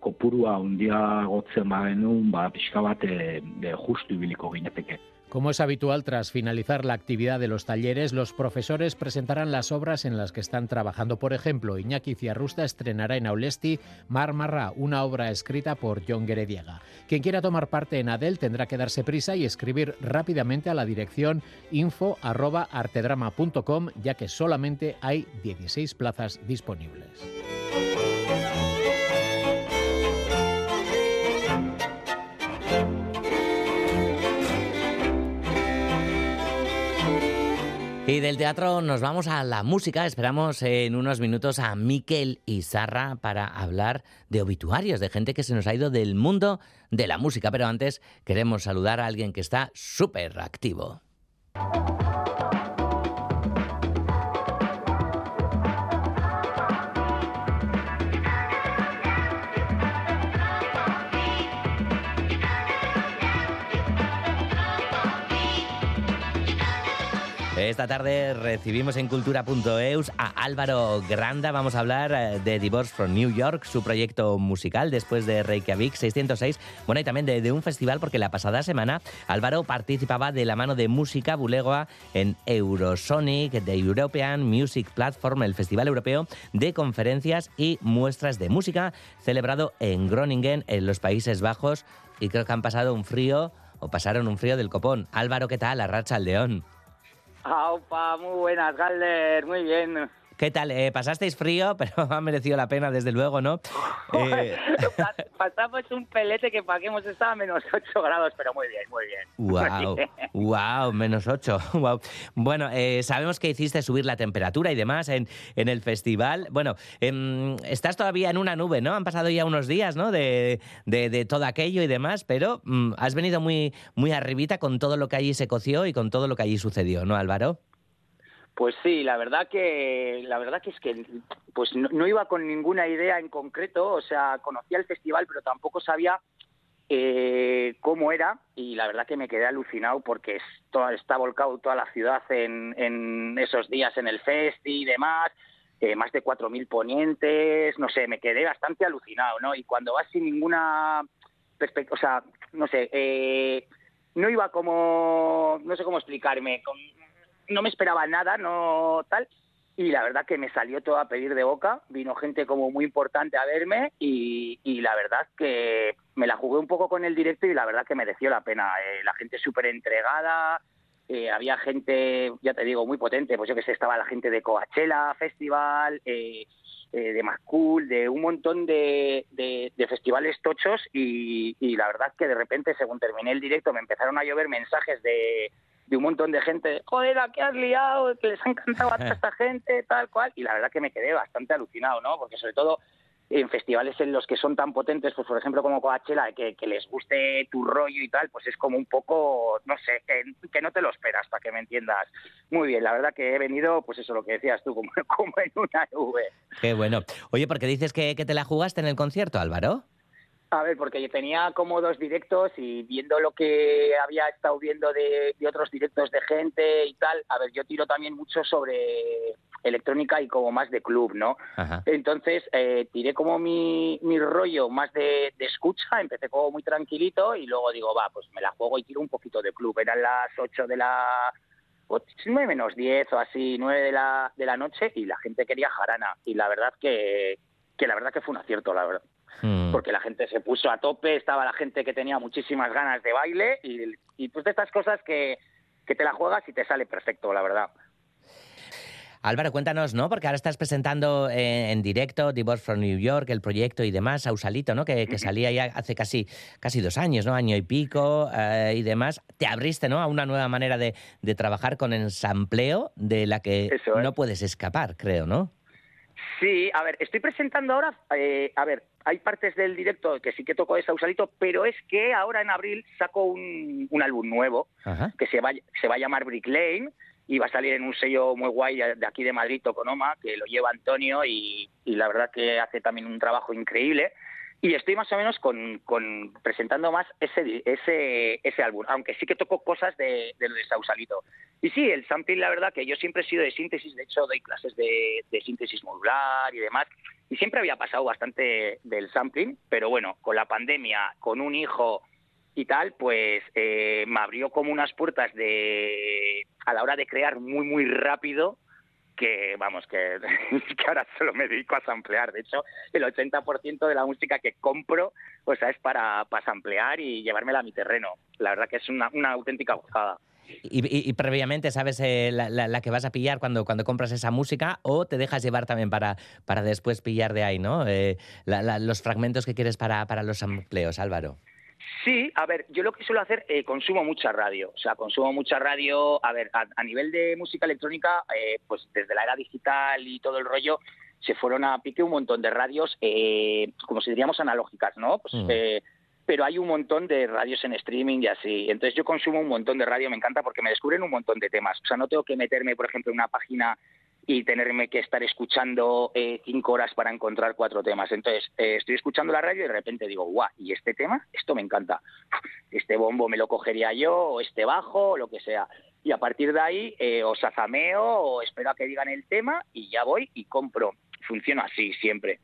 kopurua handia gotzen bagenun, ba, pixka bat e, e, justu ibiliko gineteke. Como es habitual, tras finalizar la actividad de los talleres, los profesores presentarán las obras en las que están trabajando. Por ejemplo, Iñaki Ciarrusta estrenará en Aulesti Mar Marra, una obra escrita por John Gerediaga. Quien quiera tomar parte en ADEL tendrá que darse prisa y escribir rápidamente a la dirección info.artedrama.com, ya que solamente hay 16 plazas disponibles. Y del teatro nos vamos a la música. Esperamos en unos minutos a Miquel Izarra para hablar de obituarios, de gente que se nos ha ido del mundo de la música. Pero antes queremos saludar a alguien que está súper activo. Esta tarde recibimos en cultura.eus a Álvaro Granda. Vamos a hablar eh, de Divorce from New York, su proyecto musical después de Reykjavik 606. Bueno, y también de, un festival, porque la pasada semana Álvaro participaba de la mano de música bulegoa en Eurosonic, de European Music Platform, el festival europeo de conferencias y muestras de música, celebrado en Groningen, en los Países Bajos. Y creo que han pasado un frío, o pasaron un frío del copón. Álvaro, ¿qué tal? Arracha al león. Aupa, muy buenas, Galder, muy bien. ¿Qué tal? Eh, pasasteis frío, pero ha merecido la pena, desde luego, ¿no? Eh, Pasamos un pelete que para que hemos estado a menos 8 grados, pero muy bien, muy bien. Wow, wow, menos 8. Wow. Bueno, eh, sabemos que hiciste subir la temperatura y demás en, en el festival. Bueno, em, estás todavía en una nube, ¿no? Han pasado ya unos días, ¿no? De, de, de todo aquello y demás, pero mm, has venido muy, muy arribita con todo lo que allí se coció y con todo lo que allí sucedió, ¿no, Álvaro? Pues sí, la verdad que la verdad que es que pues no, no, iba con ninguna idea en concreto, o sea, conocía el festival, pero tampoco sabía eh, cómo era y la verdad que me quedé alucinado porque está, volcado toda la ciudad en, en esos días en el festi y demás. Eh, más de 4.000 ponientes, no sé, me quedé bastante alucinado, ¿no? Y cuando vas sin ninguna perspectiva, o sea, no sé, eh, no iba como, no sé cómo explicarme, con, no me esperaba nada, no tal, y la verdad que me salió todo a pedir de boca, vino gente como muy importante a verme y, la verdad que me la jugué un poco con el directo y la verdad que mereció la pena. Eh, la gente súper entregada, eh, había gente, ya te digo, muy potente, pues yo que sé, estaba la gente de Coachella Festival, eh, eh, de Cool, de un montón de, de, de festivales tochos y, y la verdad que de repente, según terminé el directo, me empezaron a llover mensajes de de un montón de gente, joder, ¿a qué has liado? Que les ha encantado a toda esta gente, tal cual. Y la verdad que me quedé bastante alucinado, ¿no? Porque sobre todo en festivales en los que son tan potentes, pues por ejemplo como Coachella, que, que les guste tu rollo y tal, pues es como un poco, no sé, que, que, no te lo esperas, para que me entiendas. Muy bien, la verdad que he venido, pues eso, lo que decías tú, como, como en una nube. Qué bueno. Oye, porque dices que, que te la jugaste en el concierto, Álvaro. A ver, porque yo tenía como dos directos y viendo lo que había estado viendo de, de, otros directos de gente y tal, a ver, yo tiro también mucho sobre electrónica y como más de club, ¿no? Ajá. Entonces, eh, tiré como mi, mi rollo más de, de, escucha, empecé como muy tranquilito y luego digo, va, pues me la juego y tiro un poquito de club. Eran las 8 de la... 9 menos 10 o así, 9 de la, de la noche y la gente quería jarana. Y la verdad que, que la verdad que fue un acierto, la verdad. Mm. porque la gente se puso a tope, estaba la gente que tenía muchísimas ganas de baile y, y pues de estas cosas que, que te la juegas y te sale perfecto, la verdad. Álvaro, cuéntanos, ¿no? Porque ahora estás presentando eh, en directo Divorce from New York, el proyecto y demás, Sausalito, ¿no? Que, que salía ya hace casi, casi dos años, ¿no? Año y pico eh, y demás. Te abriste, ¿no? A una nueva manera de, de trabajar con ensampleo de la que no puedes escapar, creo, ¿no? Sí, a ver, estoy presentando ahora, eh, a ver, hay partes del directo que sí que toco de Sausalito, pero es que ahora en abril saco un, un álbum nuevo Ajá. que se va, se va a llamar Brick Lane y va a salir en un sello muy guay de aquí de Madrid, Toconoma, que lo lleva Antonio y, y la verdad que hace también un trabajo increíble. Y estoy más o menos con, con presentando más ese, ese, ese álbum, aunque sí que toco cosas de, de lo de Sausalito. Y sí, el sampling, la verdad que yo siempre he sido de síntesis, de hecho doy clases de, de síntesis modular y demás, y siempre había pasado bastante del sampling, pero bueno, con la pandemia, con un hijo y tal, pues eh, me abrió como unas puertas de a la hora de crear muy, muy rápido que vamos, que, que, ahora solo me dedico a samplear. De hecho, el 80% de la música que compro, o sea, es para, para samplear y llevármela a mi terreno. La verdad que es una, una auténtica gozada. Y, previamente sabes eh, la, la, la, que vas a pillar cuando, cuando compras esa música o te dejas llevar también para, para después pillar de ahí, ¿no? Eh, los fragmentos que quieres para, para los sampleos, Álvaro. Sí, a ver, yo lo que suelo hacer, eh, consumo mucha radio, o sea, consumo mucha radio, a ver, a, a nivel de música electrónica, eh, pues desde la era digital y todo el rollo, se fueron a pique un montón de radios, eh, como si diríamos analógicas, ¿no? Pues, mm. eh, pero hay un montón de radios en streaming y así. Entonces yo consumo un montón de radio, me encanta porque me descubren un montón de temas. O sea, no tengo que meterme, por ejemplo, en una página y tenerme que estar escuchando eh, cinco horas para encontrar cuatro temas. Entonces, eh, estoy escuchando la radio y de repente digo, guau, ¿y este tema? Esto me encanta. Este bombo me lo cogería yo, o este bajo, o lo que sea. Y a partir de ahí, eh, os azameo o espero a que digan el tema y ya voy y compro. Funciona así siempre.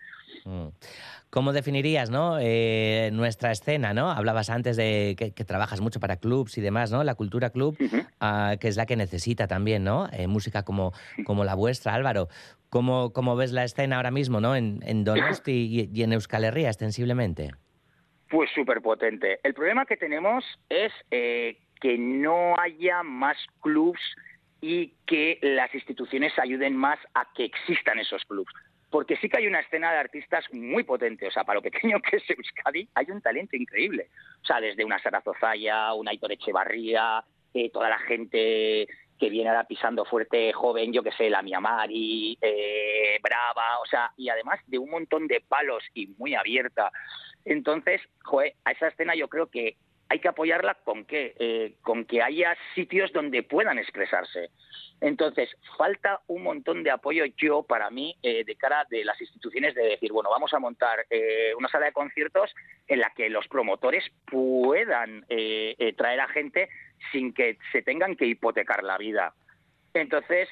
Mm. ¿Cómo definirías ¿no? Eh, nuestra escena? ¿no? Hablabas antes de que, que, trabajas mucho para clubs y demás, ¿no? La cultura club, uh -huh. uh, que es la que necesita también, ¿no? Eh, música como, como la vuestra, Álvaro. ¿Cómo, ¿Cómo, ves la escena ahora mismo, ¿no? En, en Donosti y, y, en Euskal Herria, extensiblemente. Pues súper potente. El problema que tenemos es eh, que no haya más clubs y que las instituciones ayuden más a que existan esos clubs porque sí que hay una escena de artistas muy potente, o sea, para lo pequeño que es Euskadi, hay un talento increíble. O sea, desde una Sara Zozaya, una Aitor Echevarría, eh, toda la gente que viene ahora pisando fuerte, joven, yo que sé, la Miamari, eh, Brava, o sea, y además de un montón de palos y muy abierta. Entonces, joder, a esa escena yo creo que hay que apoyarla con que, eh, con que haya sitios donde puedan expresarse. Entonces, falta un montón de apoyo yo, para mí, eh, de cara de las instituciones, de decir, bueno, vamos a montar eh, una sala de conciertos en la que los promotores puedan eh, traer a gente sin que se tengan que hipotecar la vida. Entonces,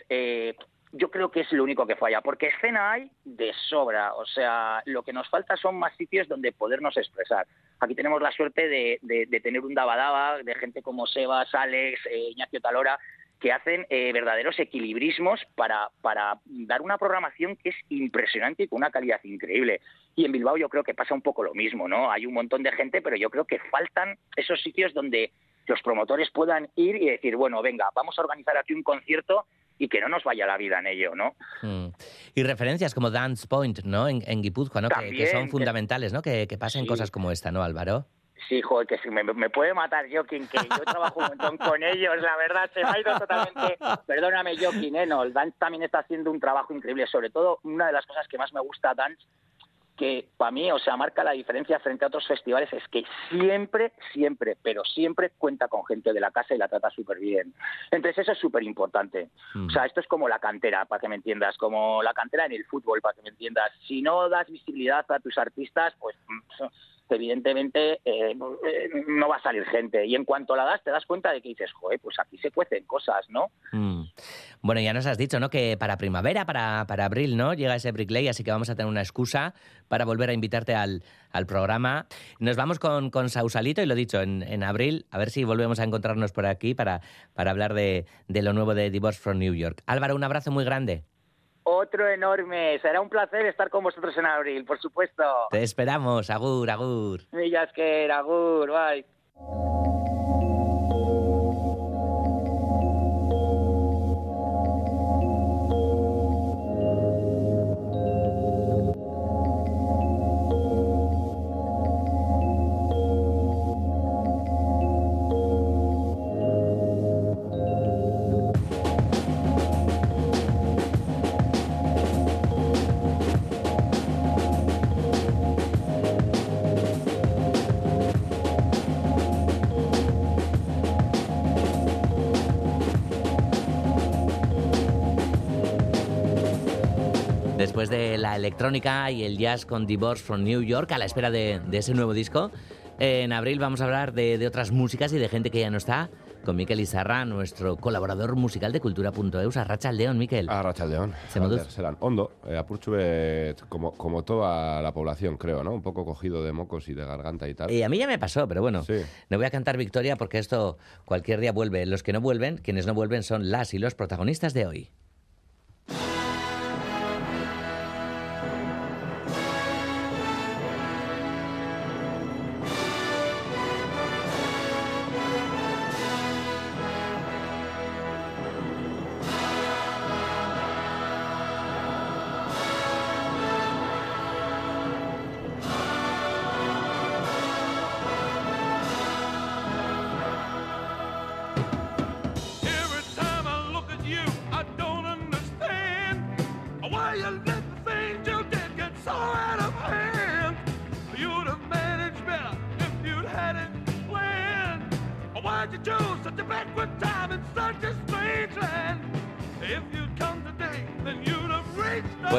yo creo que es lo único que falla, porque escena hay de sobra, o sea, lo que nos falta son más sitios donde podernos expresar. Aquí tenemos la suerte de, de, de tener un dabadaba de gente como Sebas, Alex, eh, Ignacio Talora, que hacen eh, verdaderos equilibrismos para, para dar una programación que es impresionante y con una calidad increíble. Y en Bilbao yo creo que pasa un poco lo mismo, ¿no? Hay un montón de gente, pero yo creo que faltan esos sitios donde los promotores puedan ir y decir, bueno, venga, vamos a organizar aquí un concierto y que no nos vaya la vida en ello, ¿no? Mm. Y referencias como Dance Point, ¿no? En, en Guipúzcoa, ¿no? También, que, que, son fundamentales, ¿no? Que, que pasen sí. cosas como esta, ¿no, Álvaro? Sí, joder, que me, me puede matar Joaquín, que yo trabajo un montón con ellos, la verdad, se me ha ido totalmente... Perdóname, Joaquín, ¿eh? No, el Dance también está haciendo un trabajo increíble, sobre todo una de las cosas que más me gusta Dance que para mí, o sea, marca la diferencia frente a otros festivales es que siempre, siempre, pero siempre cuenta con gente de la casa y la trata súper bien. Entonces eso es súper importante. Mm. O sea, esto es como la cantera, para que me entiendas, como la cantera en el fútbol, para que me entiendas. Si no das visibilidad a tus artistas, pues evidentemente eh, no va a salir gente. Y en cuanto la das, te das cuenta de que dices, joder, pues aquí se cuecen cosas, ¿no? Mm. Bueno, ya nos has dicho, ¿no? Que para primavera, para, para abril, ¿no? Llega ese Brickley, así que vamos a tener una excusa para volver a invitarte al, al programa. Nos vamos con, con Sausalito, y lo dicho, en, en, abril, a ver si volvemos a encontrarnos por aquí para, para hablar de, de lo nuevo de Divorce from New York. Álvaro, un abrazo muy grande. Otro enorme. Será un placer estar con vosotros en abril, por supuesto. Te esperamos. Agur, agur. Millas que agur, bye. La electrónica y el jazz con Divorce from New York, a la espera de, de ese nuevo disco. En abril vamos a hablar de, de otras músicas y de gente que ya no está con Miquel Izarra, nuestro colaborador musical de cultura.eus. Arracha León, Miquel. Arracha León. Zemoduz. Serán hondo, eh, apurtxube como, como toda la población, creo, ¿no? Un poco cogido de mocos y de garganta y tal. Y a mí ya me pasó, pero bueno, Sí. no voy a cantar victoria porque esto cualquier día vuelve. Los que no vuelven, quienes no vuelven son las y los protagonistas de hoy.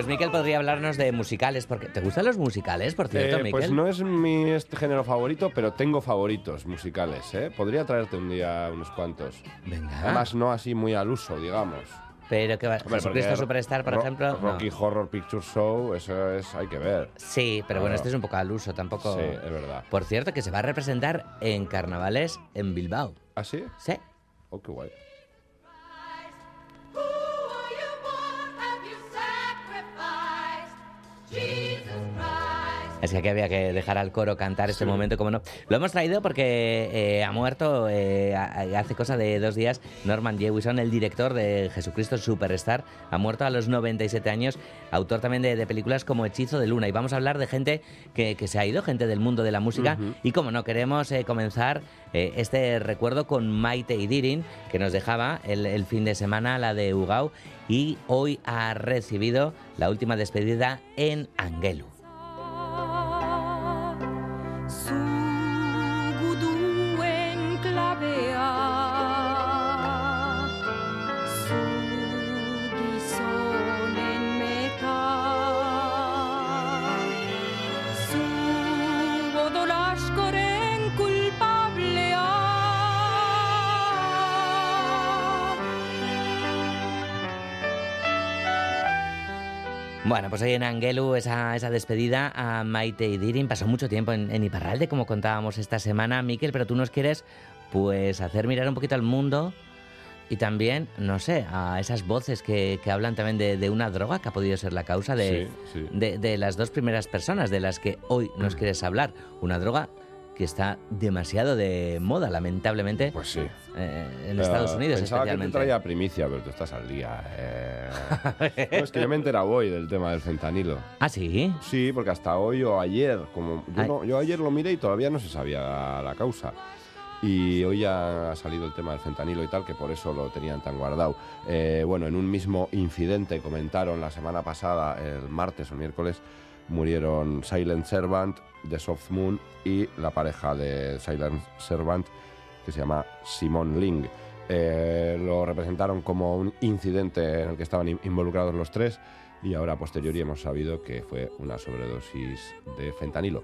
Pues Miquel podría hablarnos de musicales, porque ¿te gustan los musicales, por cierto, Eh, Miquel? pues no es mi este género favorito, pero tengo favoritos musicales, ¿eh? Podría traerte un día unos cuantos. Venga. Además, no así muy al uso, digamos. Pero que va, Jesucristo Superstar, por Ro- ejemplo. no. Rocky Horror Picture Show, eso es, hay que ver. Sí, pero bueno, este es un poco al uso, tampoco. Sí, es verdad. Por cierto, que se va a representar en carnavales en Bilbao. ¿Ah, sí? Sí. Oh, qué guay. Jesus. Es que había que dejar al coro cantar este momento, como no. Lo hemos traído porque eh, ha muerto eh, hace cosa de dos días Norman Jewison, el director de Jesucristo Superstar. Ha muerto a los 97 años, autor también de, de películas como Hechizo de Luna. Y vamos a hablar de gente que, que se ha ido, gente del mundo de la música. Y como no, queremos eh, comenzar este recuerdo con Maite Idirin, que nos dejaba el, el fin de semana, la de Ugao, y hoy ha recibido la última despedida en Angelu. soon. Bueno, pues hoy en Angelu, esa, esa despedida a Maite y Dirin. Pasó mucho tiempo en, en Iparralde, como contábamos esta semana, Miquel, pero tú nos quieres pues hacer mirar un poquito al mundo y también, no sé, a esas voces que, que hablan también de, de una droga que ha podido ser la causa de, Sí, sí. de, de las dos primeras personas de las que hoy nos quieres hablar. Una droga que está demasiado de moda, lamentablemente, Pues sí. eh, en Estados Unidos Pensaba que especialmente. te traía primicia, pero tú estás al día. eh. No, es que yo me he enterado hoy del tema del fentanilo. ¿Ah, sí? Sí, porque hasta hoy o ayer, como yo, no- yo ayer lo miré y todavía no se sabía la causa. Y hoy ya ha salido el tema del fentanilo y tal, que por eso lo tenían tan guardado. Eh, bueno, en un mismo incidente comentaron la semana pasada, el martes o miércoles, murieron Silent Servant de Soft Moon y la pareja de Silent Servant, que se llama Simon Ling. Eh, lo representaron como un incidente en el que estaban in- involucrados los tres y ahora a posteriori hemos sabido que fue una sobredosis de fentanilo.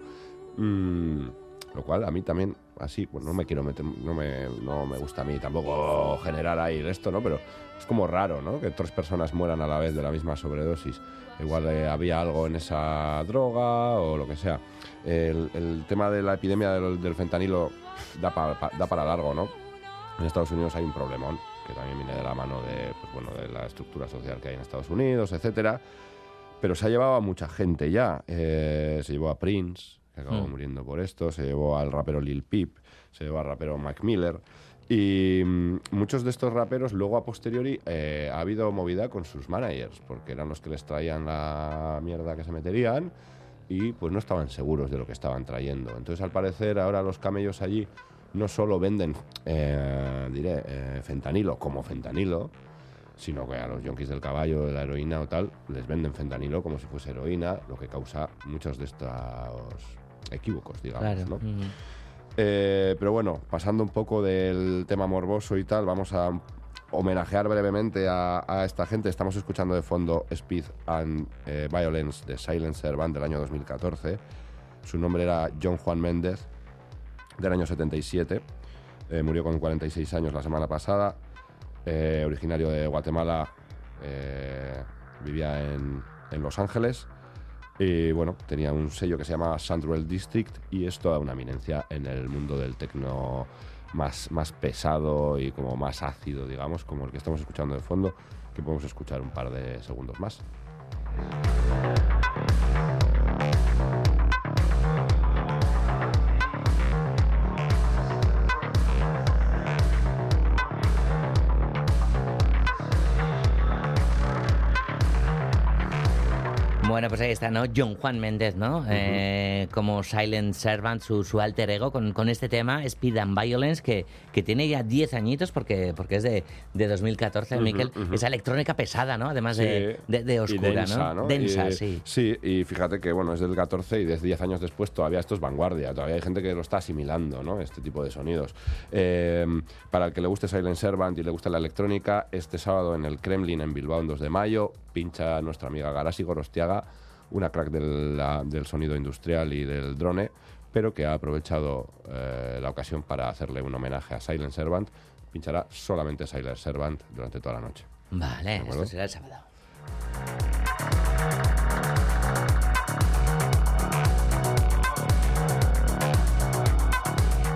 Mm, lo cual a mí también, así, pues no me quiero meter, no me, no me gusta a mí tampoco generar ahí esto, ¿no? Pero es como raro, ¿no? Que tres personas mueran a la vez de la misma sobredosis. Igual eh, había algo en esa droga o lo que sea. El, tema de la epidemia del, fentanilo da para largo, ¿no? En Estados Unidos hay un problemón que también viene de la mano de, pues, bueno, de la estructura social que hay en Estados Unidos, etcétera. Pero se ha llevado a mucha gente ya. Eh, se llevó a Prince, que acabó Mm. muriendo por esto. Se llevó al rapero Lil Peep. Se llevó al rapero Mac Miller. Y mm, muchos de estos raperos luego a posteriori eh, ha habido movida con sus managers, porque eran los que les traían la mierda que se meterían y pues no estaban seguros de lo que estaban trayendo. Entonces al parecer ahora los camellos allí no solo venden, eh, diré, eh, fentanilo como fentanilo, sino que a los yonkis del caballo, de la heroína o tal, les venden fentanilo como si fuese heroína, lo que causa muchos de estos equívocos, digamos, Claro. ¿no? Eh, pero bueno, pasando un poco del tema morboso y tal, vamos a homenajear brevemente a, a esta gente. Estamos escuchando de fondo Speed and eh, Violence de Silencer Band del año 2014. Su nombre era John Juan Méndez, del año 77. Eh, murió con 46 años la semana pasada. Eh, originario de Guatemala, eh, vivía en, en Los Ángeles. Y bueno, tenía un sello que se llama Sandwell District y es toda una eminencia en el mundo del tecno más, más pesado y como más ácido, digamos, como el que estamos escuchando de fondo, que podemos escuchar un par de segundos más. Bueno, pues ahí está, ¿no? John Juan Méndez, ¿no? Eh, como Silent Servant, su, su alter ego, con, con este tema, Speed and Violence, que, que tiene ya 10 añitos porque, porque es de, de 2014, Ujú, Miquel. ujú. Esa electrónica pesada, ¿no? Además de, Sí, de, de y oscura, densa, ¿no? ¿no? Densa, Y- sí. Sí, y fíjate que bueno, es del 14 y desde 10 años después todavía esto es vanguardia, todavía hay gente que lo está asimilando, ¿no? Este tipo de sonidos. Eh, para el que le guste Silent Servant y le guste la electrónica, este sábado en el Kremlin en Bilbao, en 2 de mayo, pincha nuestra amiga Garasi Gorostiaga, una crack del, la- del sonido industrial y del drone, pero que ha aprovechado eh, la ocasión para hacerle un homenaje a Silent Servant. Pinchará solamente Silent Servant durante toda la noche. Vale, esto será el sábado.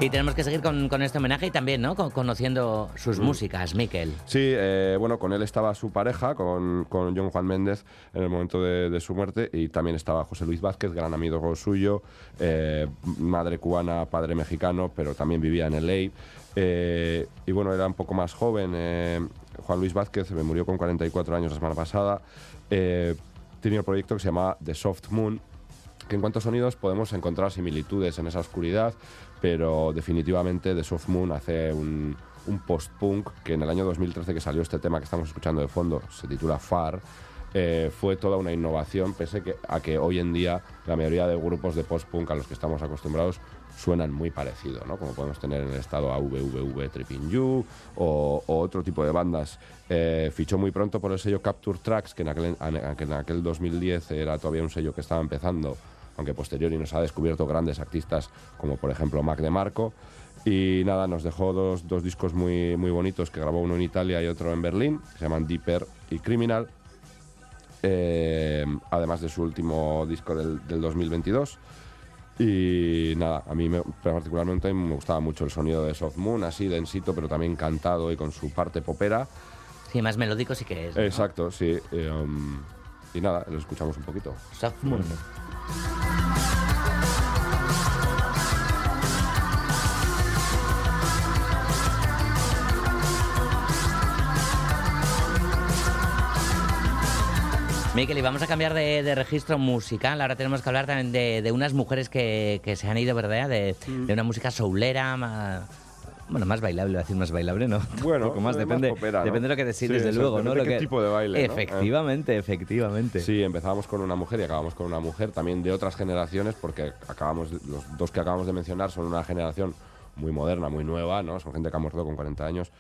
Y tenemos que seguir con, con este homenaje y también, ¿no? Con- conociendo sus Mm. músicas, Miquel. Sí, eh, bueno, con él estaba su pareja, con, con John Juan Méndez, en el momento de, de su muerte, y también estaba José Luis Vázquez, gran amigo suyo, eh, madre cubana, padre mexicano, pero también vivía en LA. Eh, y bueno, era un poco más joven. eh, Juan Luis Vázquez me murió con 44 años la semana pasada. Tenía un proyecto que se llamaba The Soft Moon, que en cuanto a sonidos podemos encontrar similitudes en esa oscuridad, pero definitivamente The Soft Moon hace un, un post-punk que en el año 2013 que salió este tema que estamos escuchando de fondo, se titula Far, eh, fue toda una innovación, pese a que hoy en día la mayoría de grupos de post-punk a los que estamos acostumbrados suenan muy parecido, ¿no? Como podemos tener en el estado AVVV Tripping You o, o otro tipo de bandas. Eh, fichó muy pronto por el sello Capture Tracks, que en aquel, en- que en aquel 2010 era todavía un sello que estaba empezando, aunque posteriori nos ha descubierto grandes artistas como por ejemplo Mac DeMarco. Y nada, nos dejó dos, dos discos muy, muy bonitos que grabó uno en Italia y otro en Berlín, que se llaman Deeper y Criminal. Eh, además de su último disco del, del 2022. Y nada, a mí me- particularmente me gustaba mucho el sonido de Soft Moon, así densito, pero también cantado y con su parte popera. Sí, más melódico sí que es. ¿no? Exacto, sí. eh, um, y nada, lo escuchamos un poquito. Soft Moon. Miquel, y vamos a cambiar de, de registro musical. Ahora tenemos que hablar también de, de unas mujeres que, que se han ido, ¿verdad? De, Mm. de una música soulera, más, bueno, más bailable, a decir más bailable, ¿no? Bueno, Un poco más, más depende, popera, ¿no? depende de lo que Sí, desde luego, ¿no? Lo qué que- tipo de baile, ¿no? Efectivamente, efectivamente. Sí, empezábamos con una mujer y acabamos con una mujer también de otras generaciones, porque acabamos los dos que acabamos de mencionar son una generación muy moderna, muy nueva, ¿no? Son gente que ha muerto con 40 años.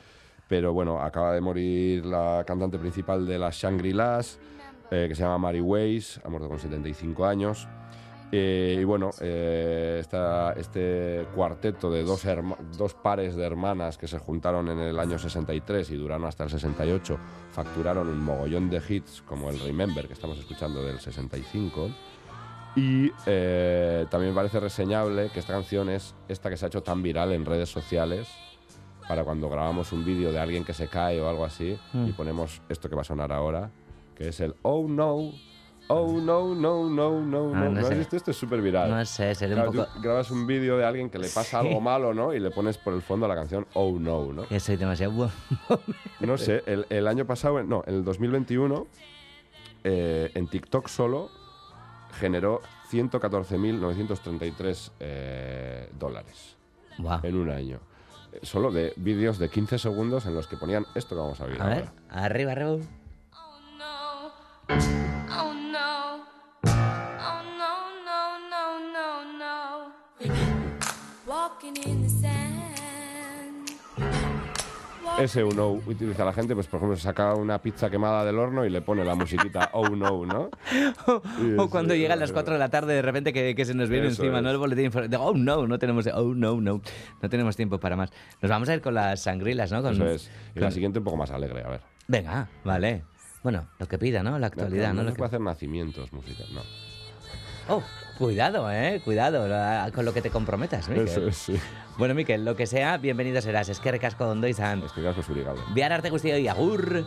Pero bueno, acaba de morir la cantante principal de las Shangri-Las, eh, que se llama Mary Weiss, ha muerto con 75 años. Eh, y bueno, eh, esta- este cuarteto de dos, herma- dos pares de hermanas que se juntaron en el año 63 y duraron hasta el 68, facturaron un mogollón de hits como el Remember que estamos escuchando del 65. Y eh, también parece reseñable que esta canción es esta que se ha hecho tan viral en redes sociales para cuando grabamos un vídeo de alguien que se cae o algo así Mm. y ponemos esto que va a sonar ahora, que es el Oh no, oh no, no, no, no, Ah, no. no ¿No has visto esto? Es súper viral. No sé, sería un Claro, poco... tú grabas un vídeo de alguien que le pasa Sí. algo malo, ¿no? Y le pones por el fondo la canción Oh no, ¿no? Que soy demasiado bueno. No sé, el, el año pasado, no, en el 2021, eh, en TikTok solo generó 114.933 eh, dólares Guau. en un año. Eh, Solo de vídeos de 15 segundos en los que ponían esto que vamos a ver. A ver, arriba, arriba. No. Ese oh no utiliza la gente, pues por ejemplo, saca una pizza quemada del horno y le pone la musiquita oh no, ¿no? O es, cuando llegan las 4 de la tarde, de repente que, que se nos viene Eso encima, es. ¿no? El boletín de, oh no, no tenemos, oh no, no, no tenemos tiempo para más. Nos vamos a ir con las sangrilas, ¿no? Con, Eso es. Y la con- siguiente un poco más alegre, a ver. Venga, vale. Bueno, lo que pida, ¿no? La actualidad, no, ¿no? no Lo se que- puede hacer nacimientos musicales, no. Oh, cuidado, ¿eh? Cuidado la- con lo que te comprometas, Miquel. Eso es, sí. Bueno, Miquel, lo que sea, bienvenido serás. Es que recasco ondo izan. Es que gasto zuri gabe. Bihar arte guztioi, agur!